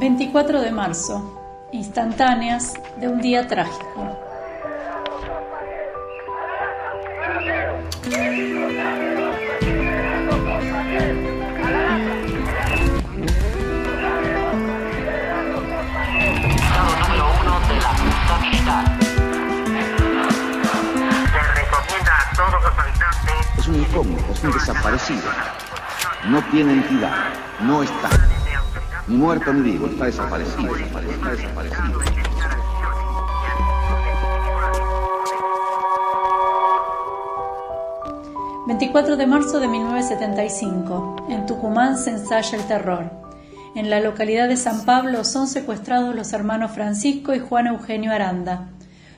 24 de marzo. Instantáneas de un día trágico. Es un incógnito, es un desaparecido. No tiene entidad, no está. Ni muerto ni vivo, está desaparecido, está desaparecido. 24 de marzo de 1975. En Tucumán se ensaya el terror. En la localidad de San Pablo son secuestrados los hermanos Francisco y Juan Eugenio Aranda.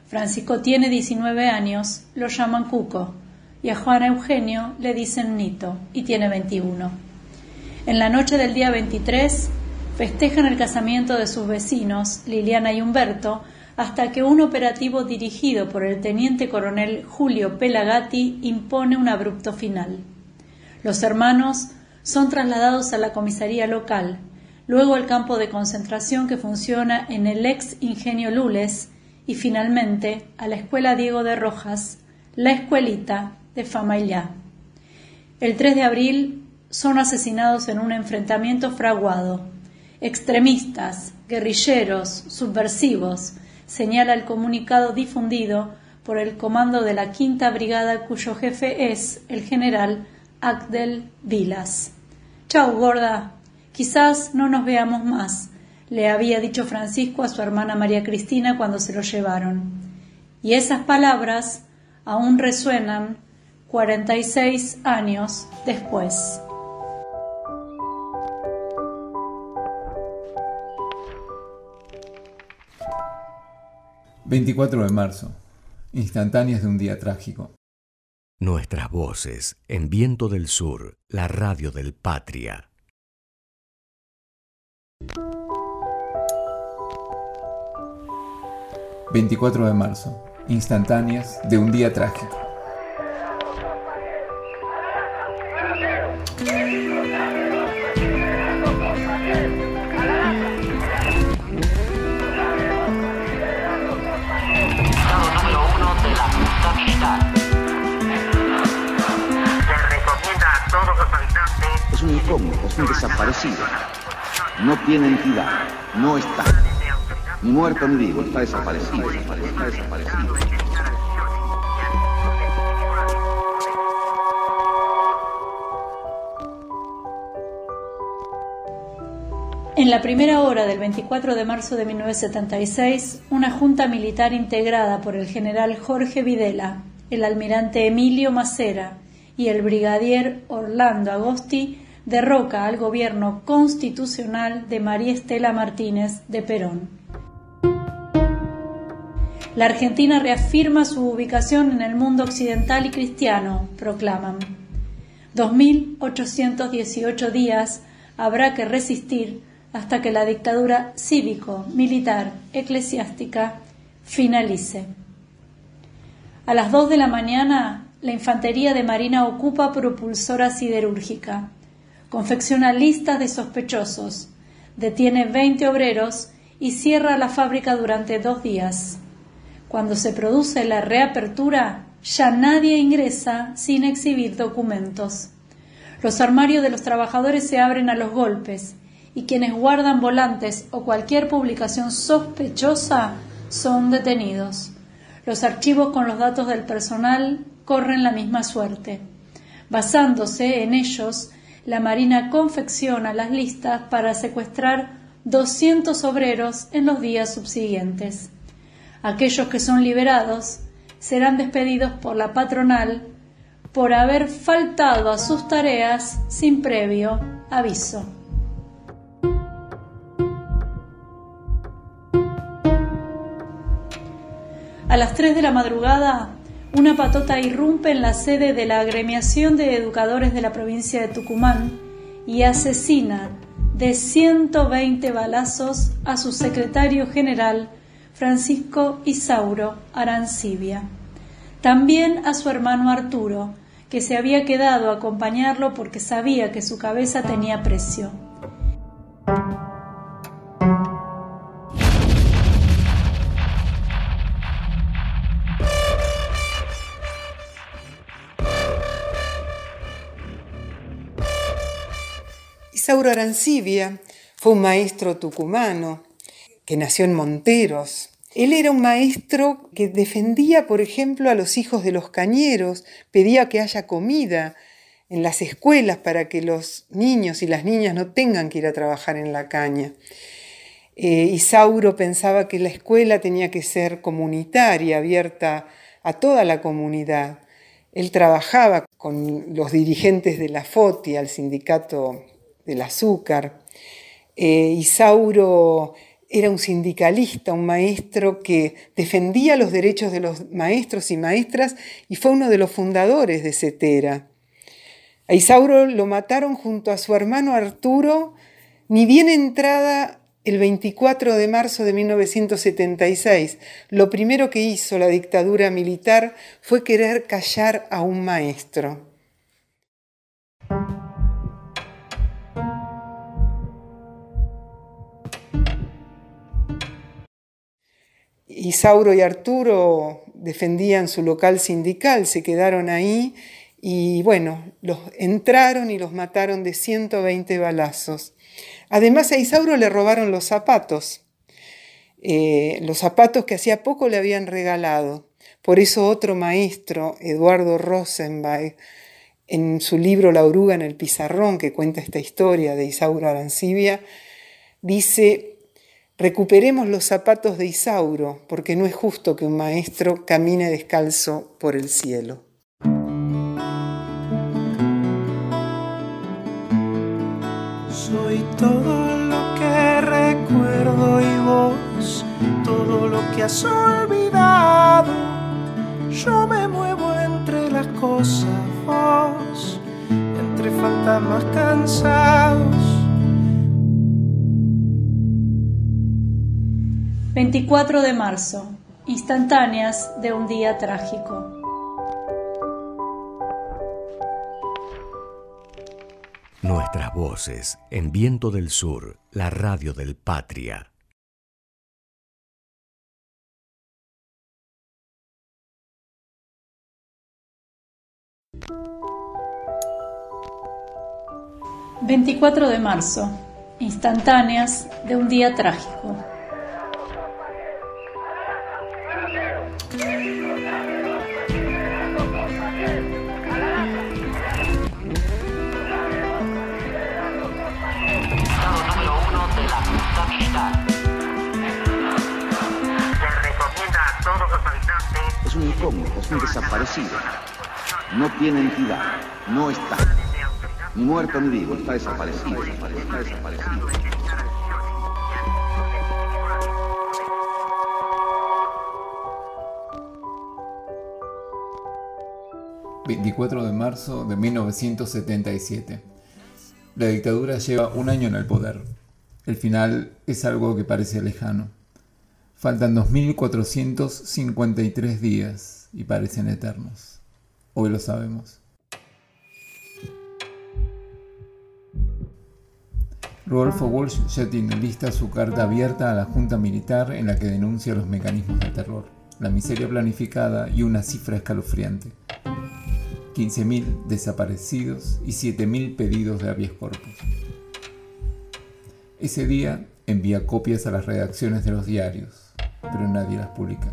Francisco tiene 19 años, lo llaman Cuco, y a Juan Eugenio le dicen Nito, y tiene 21. En la noche del día 23 festejan el casamiento de sus vecinos, Liliana y Humberto, hasta que un operativo dirigido por el teniente coronel Julio Pelagatti impone un abrupto final. Los hermanos son trasladados a la comisaría local, luego al campo de concentración que funciona en el ex ingenio Lules y finalmente a la escuela Diego de Rojas, la escuelita de Famaillá. El 3 de abril son asesinados en un enfrentamiento fraguado. Extremistas, guerrilleros, subversivos, señala el comunicado difundido por el comando de la Quinta Brigada cuyo jefe es el general Agdel Vilas. Chau, gorda. Quizás no nos veamos más, le había dicho Francisco a su hermana María Cristina cuando se lo llevaron. Y esas palabras aún resuenan 46 años después. 24 de marzo. Instantáneas de un día trágico. Nuestras voces en Viento del Sur, la radio del Patria. ...24 de marzo... ...instantáneas de un día trágico. Es un es un desaparecido. No tiene entidad, no está. Muerto ni vivo, está desaparecido. En la primera hora del 24 de marzo de 1976, una junta militar integrada por el general Jorge Videla, el almirante Emilio Macera y el brigadier Orlando Agosti derroca al gobierno constitucional de María Estela Martínez de Perón. La Argentina reafirma su ubicación en el mundo occidental y cristiano, proclaman. 2.818 días habrá que resistir hasta que la dictadura cívico, militar, finalice. A las dos de la mañana, la infantería de marina ocupa propulsora siderúrgica, confecciona listas de sospechosos, detiene 20 obreros y cierra la fábrica durante dos días. Cuando se produce la reapertura, ya nadie ingresa sin exhibir documentos. Los armarios de los trabajadores se abren a los golpes y quienes guardan volantes o cualquier publicación sospechosa son detenidos. Los archivos con los datos del personal corren la misma suerte. Basándose en ellos, la Marina confecciona las listas para secuestrar 200 obreros en los días subsiguientes. Aquellos que son liberados serán despedidos por la patronal por haber faltado a sus tareas sin previo aviso. A las 3 de la madrugada, una patota irrumpe en la sede de la agremiación de educadores de la provincia de Tucumán y asesina de 120 balazos a su secretario general, Francisco Isauro Arancibia. También a su hermano Arturo, que se había quedado a acompañarlo porque sabía que su cabeza tenía precio. Arancibia fue un maestro tucumano que nació en Monteros. Él era un maestro que defendía, por ejemplo, a los hijos de los cañeros, pedía que haya comida en las escuelas para que los niños y las niñas no tengan que ir a trabajar en la caña. Eh, Isauro pensaba que la escuela tenía que ser comunitaria, abierta a toda la comunidad. Él trabajaba con los dirigentes de la FOTI, al sindicato del azúcar. Eh, Isauro era un sindicalista, un maestro que defendía los derechos de los maestros y maestras y fue uno de los fundadores de CETERA. A Isauro lo mataron junto a su hermano Arturo, ni bien entrada el 24 de marzo de 1976. Lo primero que hizo la dictadura militar fue querer callar a un maestro. Isauro y Arturo defendían su local sindical, se quedaron ahí y bueno, los entraron y los mataron de 120 balazos. Además a Isauro le robaron los zapatos, eh, los zapatos que hacía poco le habían regalado. Por eso otro maestro, Eduardo Rosenbach, en su libro La oruga en el pizarrón, que cuenta esta historia de Isauro Arancibia, dice, Recuperemos los zapatos de Isauro, porque no es justo que un maestro camine descalzo por el cielo. Soy todo lo que recuerdo y vos, todo lo que has olvidado. Yo me muevo entre las cosas, vos, entre fantasmas cansados 24 de marzo. Instantáneas de un día trágico. Nuestras voces en Viento del Sur, la radio del Patria. ...24 de marzo... ...instantáneas de un día trágico... 是个 desaparecido. No tiene entidad, no está. Ni muerto ni vivo, está desaparecido, está desaparecido. ...24 de marzo de 1977... La dictadura lleva un año en el poder. El final es algo que parece lejano. Faltan 2.453 días y parecen eternos. Hoy lo sabemos. Rodolfo Walsh ya tiene lista su carta abierta a la Junta Militar en la que denuncia los mecanismos de terror, la miseria planificada y una cifra escalofriante. 15.000 desaparecidos y 7.000 pedidos de habeas corpus. Ese día envía copias a las redacciones de los diarios, pero nadie las publica.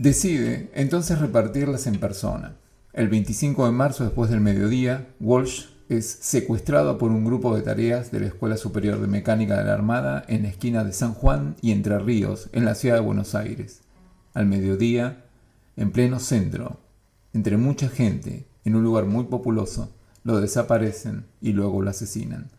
Decide entonces repartirlas en persona. El 25 de marzo, después del mediodía, Walsh es secuestrado por un grupo de tareas de la Escuela Superior de Mecánica de la Armada en la esquina de San Juan y Entre Ríos, en la ciudad de Buenos Aires. Al mediodía, en pleno centro, entre mucha gente, en un lugar muy populoso, lo desaparecen y luego lo asesinan.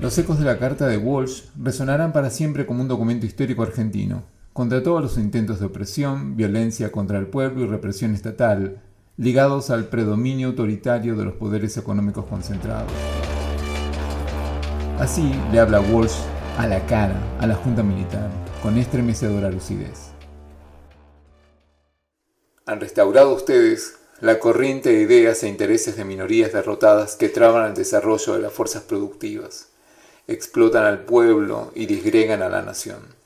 Los ecos de la carta de Walsh resonarán para siempre como un documento histórico argentino, contra todos los intentos de opresión, violencia contra el pueblo y represión estatal, ligados al predominio autoritario de los poderes económicos concentrados. Así le habla Walsh a la cara a la Junta Militar, con estremecedora lucidez. Han restaurado ustedes la corriente de ideas e intereses de minorías derrotadas que traban el desarrollo de las fuerzas productivas, explotan al pueblo y disgregan a la nación.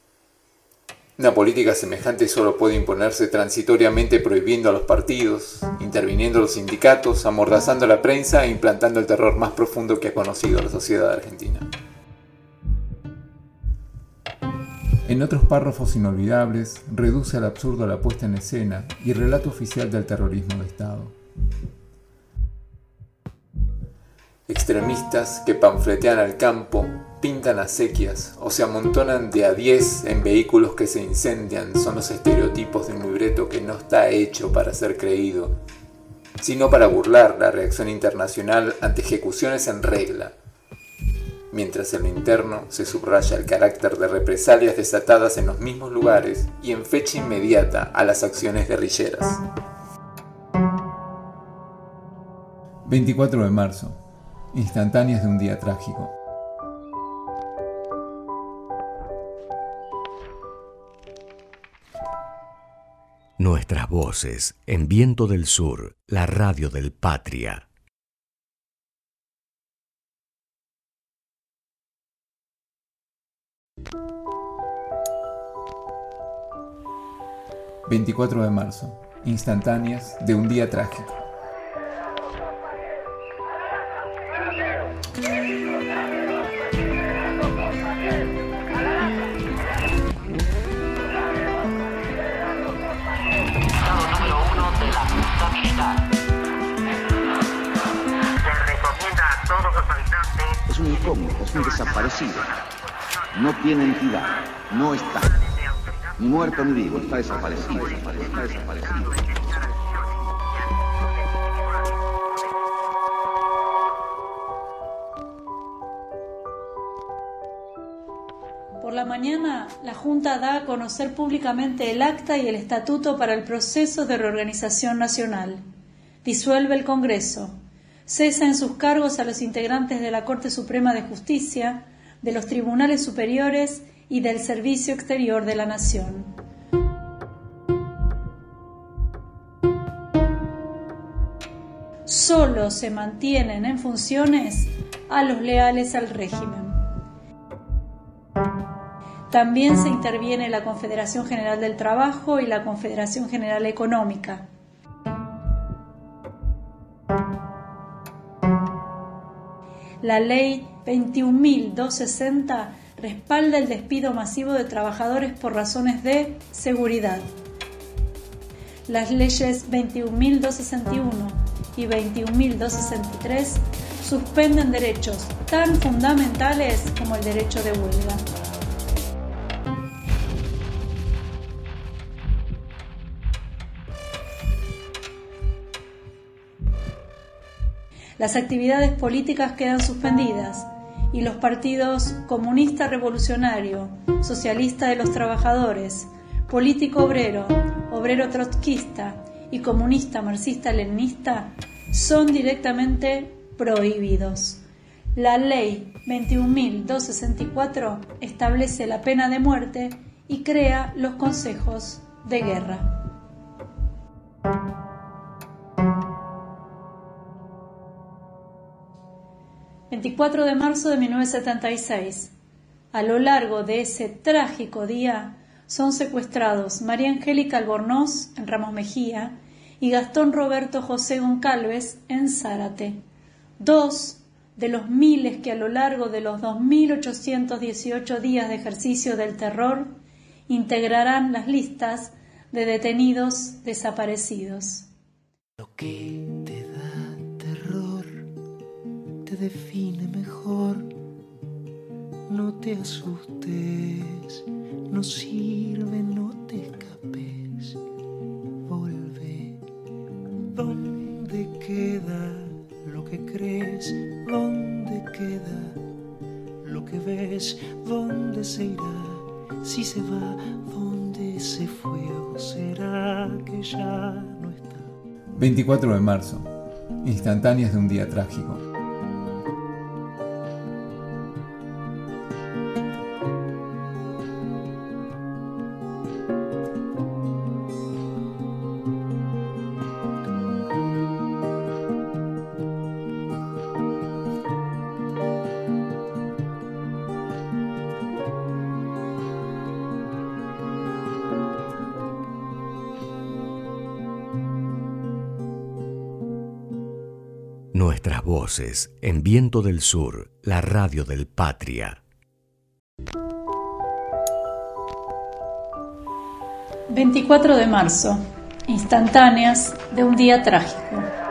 Una política semejante solo puede imponerse transitoriamente prohibiendo a los partidos, interviniendo los sindicatos, amordazando la prensa e implantando el terror más profundo que ha conocido la sociedad argentina. En otros párrafos inolvidables, reduce al absurdo la puesta en escena y el relato oficial del terrorismo de Estado. Extremistas que panfletean al campo, pintan acequias o se amontonan de a diez en vehículos que se incendian son los estereotipos de un libreto que no está hecho para ser creído, sino para burlar la reacción internacional ante ejecuciones en regla mientras en lo interno se subraya el carácter de represalias desatadas en los mismos lugares y en fecha inmediata a las acciones guerrilleras. 24 de marzo. Instantáneas de un día trágico. Nuestras voces en Viento del Sur, la radio del Patria. 24 de marzo. Instantáneas de un día trágico. Es un incógnito, es un desaparecido. No tiene entidad, no está. Ni muerto ni vivo, está desaparecido, está desaparecido. Por la mañana, la Junta da a conocer públicamente el acta y el estatuto para el proceso de reorganización nacional. Disuelve el Congreso. Cesa en sus cargos a los integrantes de la Corte Suprema de Justicia, de los tribunales superiores y del Servicio Exterior de la Nación. Solo se mantienen en funciones a los leales al régimen. También se interviene la Confederación General del Trabajo y la Confederación General Económica. La ley 21.260 respalda el despido masivo de trabajadores por razones de seguridad. Las leyes 21.261 y 21.263 suspenden derechos tan fundamentales como el derecho de huelga. Las actividades políticas quedan suspendidas y los partidos comunista revolucionario, socialista de los trabajadores, político obrero, obrero trotskista y comunista marxista-leninista son directamente prohibidos. La ley 21.264 establece la pena de muerte y crea los consejos de guerra. 24 de marzo de 1976. A lo largo de ese trágico día son secuestrados María Angélica Albornoz en Ramos Mejía y Gastón Roberto José Goncalves en Zárate, dos de los miles que a lo largo de los 2.818 días de ejercicio del terror integrarán las listas de detenidos desaparecidos. Lo que te define mejor. No te asustes, no sirve, no te escapes. Vuelve. ¿Dónde queda lo que crees? ¿Dónde queda que ves, ¿dónde se irá? Si se va, ¿dónde se fue o será que ya no está? 24 de marzo, instantáneas de un día trágico. En Viento del Sur, la radio del Patria. 24 de marzo, instantáneas de un día trágico.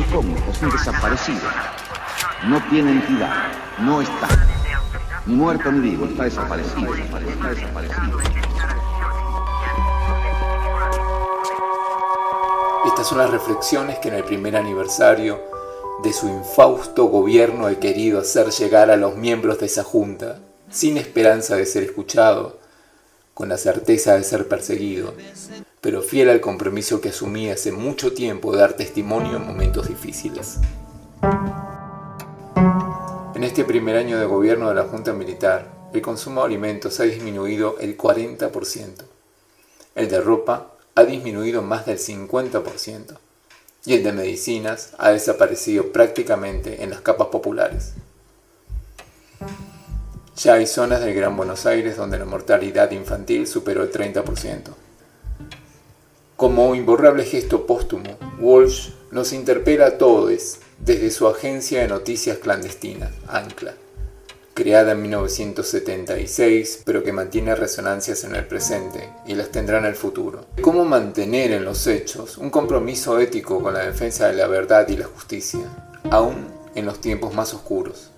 Es un desaparecido. No tiene entidad, no está. Ni muerto ni vivo, está desaparecido, está desaparecido. Estas son las reflexiones que en el primer aniversario de su infausto gobierno he querido hacer llegar a los miembros de esa junta, sin esperanza de ser escuchado, con la certeza de ser perseguido, pero fiel al compromiso que asumí hace mucho tiempo de dar testimonio en momentos difíciles. En este primer año de gobierno de la Junta Militar, el consumo de alimentos ha disminuido el 40%, el de ropa ha disminuido más del 50% y el de medicinas ha desaparecido prácticamente en las capas populares. Ya hay zonas del Gran Buenos Aires donde la mortalidad infantil superó el 30%. Como imborrable gesto póstumo, Walsh nos interpela a todos desde su agencia de noticias clandestina, Ancla, creada en 1976, pero que mantiene resonancias en el presente y las tendrá en el futuro. Cómo mantener en los hechos un compromiso ético con la defensa de la verdad y la justicia, aún en los tiempos más oscuros.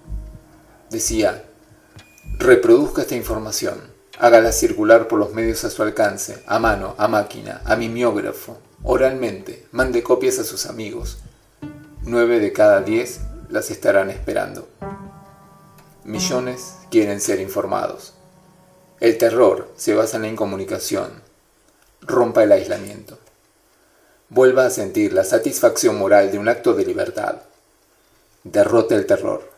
Decía, Reproduzca esta información, hágala circular por los medios a su alcance, a mano, a máquina, a mimeógrafo, oralmente, mande copias a sus amigos. Nueve de cada diez las estarán esperando. Millones quieren ser informados. El terror se basa en la incomunicación. Rompa el aislamiento. Vuelva a sentir la satisfacción moral de un acto de libertad. Derrote el terror.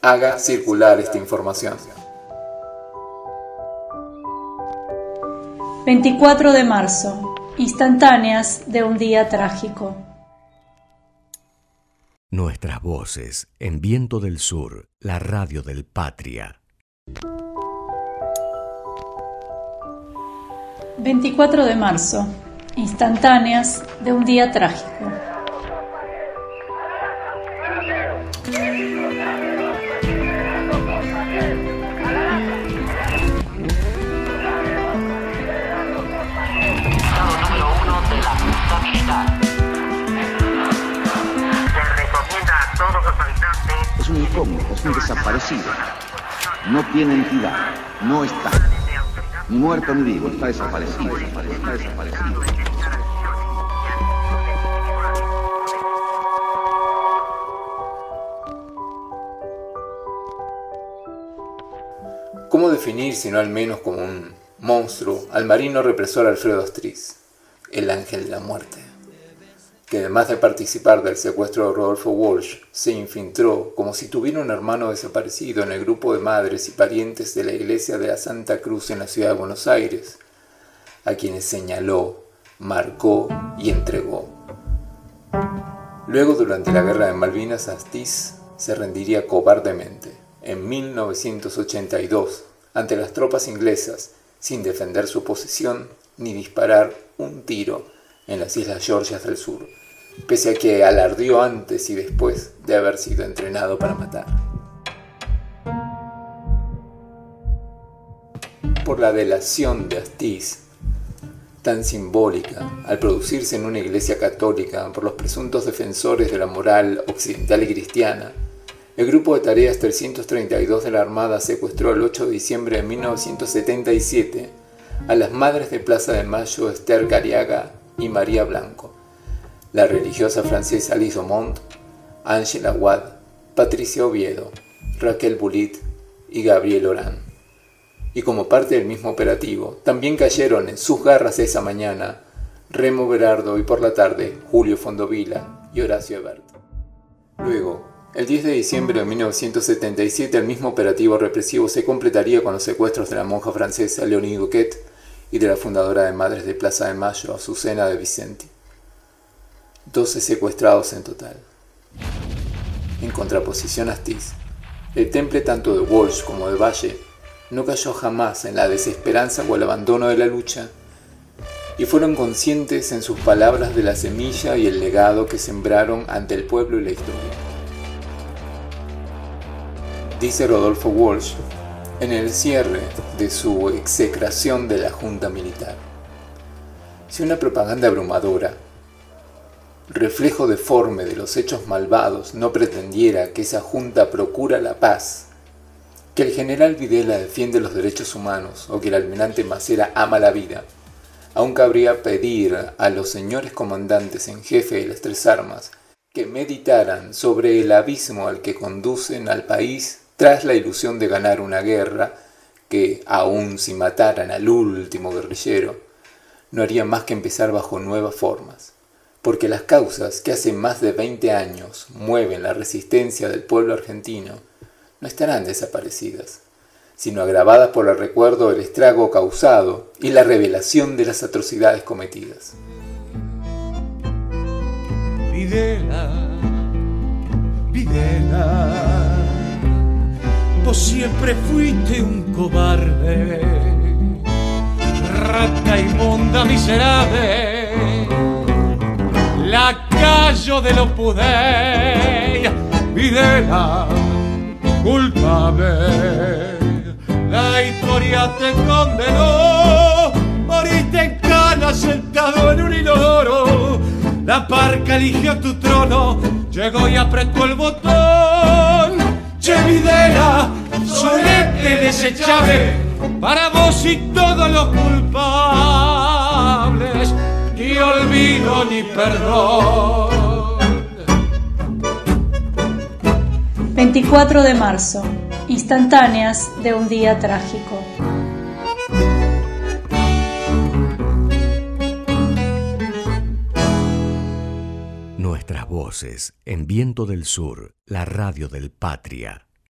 Haga circular esta información. 24 de marzo. Instantáneas de un día trágico. Nuestras voces en Viento del Sur, la radio del Patria. 24 de marzo. Instantáneas de un día trágico. Un incógnito, es un desaparecido. No tiene entidad, no está. Muerto ni vivo, está desaparecido, está desaparecido. ¿Cómo definir, si no al menos como un monstruo, al marino represor Alfredo Astriz, el ángel de la muerte? Que además de participar del secuestro de Rodolfo Walsh, se infiltró como si tuviera un hermano desaparecido en el grupo de madres y parientes de la iglesia de la Santa Cruz en la ciudad de Buenos Aires, a quienes señaló, marcó y entregó. Luego, durante la guerra de Malvinas, Astiz se rendiría cobardemente en 1982 ante las tropas inglesas sin defender su posición ni disparar un tiro en las Islas Georgias del Sur pese a que alardió antes y después de haber sido entrenado para matar. Por la delación de Astiz, tan simbólica, al producirse en una iglesia católica por los presuntos defensores de la moral occidental y cristiana, el grupo de tareas 332 de la Armada secuestró el 8 de diciembre de 1977 a las madres de Plaza de Mayo Esther Cariaga y María Blanco, la religiosa francesa Lise Aumont, Angela Watt, Patricia Oviedo, Raquel Bulit y Gabriel Orán. Y como parte del mismo operativo, también cayeron en sus garras esa mañana Remo Berardo y por la tarde Julio Fondovila y Horacio Ebert. Luego, el 10 de diciembre de 1977 el mismo operativo represivo se completaría con los secuestros de la monja francesa Leonie Duquet y de la fundadora de Madres de Plaza de Mayo, Azucena de Vicenti. 12 secuestrados en total. En contraposición a Astiz, el temple tanto de Walsh como de Valle no cayó jamás en la desesperanza o el abandono de la lucha, y fueron conscientes en sus palabras de la semilla y el legado que sembraron ante el pueblo y la historia dice Rodolfo Walsh en el cierre de su execración de la Junta Militar. Si una propaganda abrumadora, reflejo deforme de los hechos malvados, no pretendiera que esa Junta procura la paz, que el general Videla defiende los derechos humanos o que el almirante Macera ama la vida, aún cabría pedir a los señores comandantes en jefe de las tres armas que meditaran sobre el abismo al que conducen al país tras la ilusión de ganar una guerra que, aun si mataran al último guerrillero, no haría más que empezar bajo nuevas formas, porque las causas que hace más de 20 años mueven la resistencia del pueblo argentino no estarán desaparecidas, sino agravadas por el recuerdo del estrago causado y la revelación de las atrocidades cometidas. Videla, Videla Vos siempre fuiste un cobarde, rata inmunda, miserable, lacayo de lo pudey, videla, culpable. La historia te condenó, moriste en cana sentado en un inodoro. La parca eligió tu trono, llegó y apretó el botón Che Videla, solete desechable para vos y todos los culpables, olvido ni perdón. 24 de marzo, instantáneas de un día trágico. Nuestras voces en Viento del Sur, la radio del Patria.